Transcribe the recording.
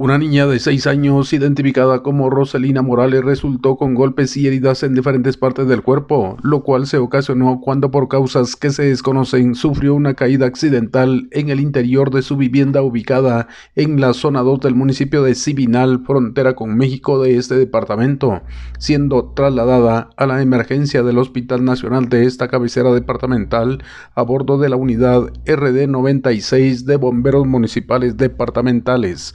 Una niña de 6 años, identificada como Roselina Morales, resultó con golpes y heridas en diferentes partes del cuerpo, lo cual se ocasionó cuando por causas que se desconocen sufrió una caída accidental en el interior de su vivienda ubicada en la zona 2 del municipio de Sibinal, frontera con México de este departamento, siendo trasladada a la emergencia del Hospital Nacional de esta cabecera departamental a bordo de la unidad RD 96 de bomberos municipales departamentales.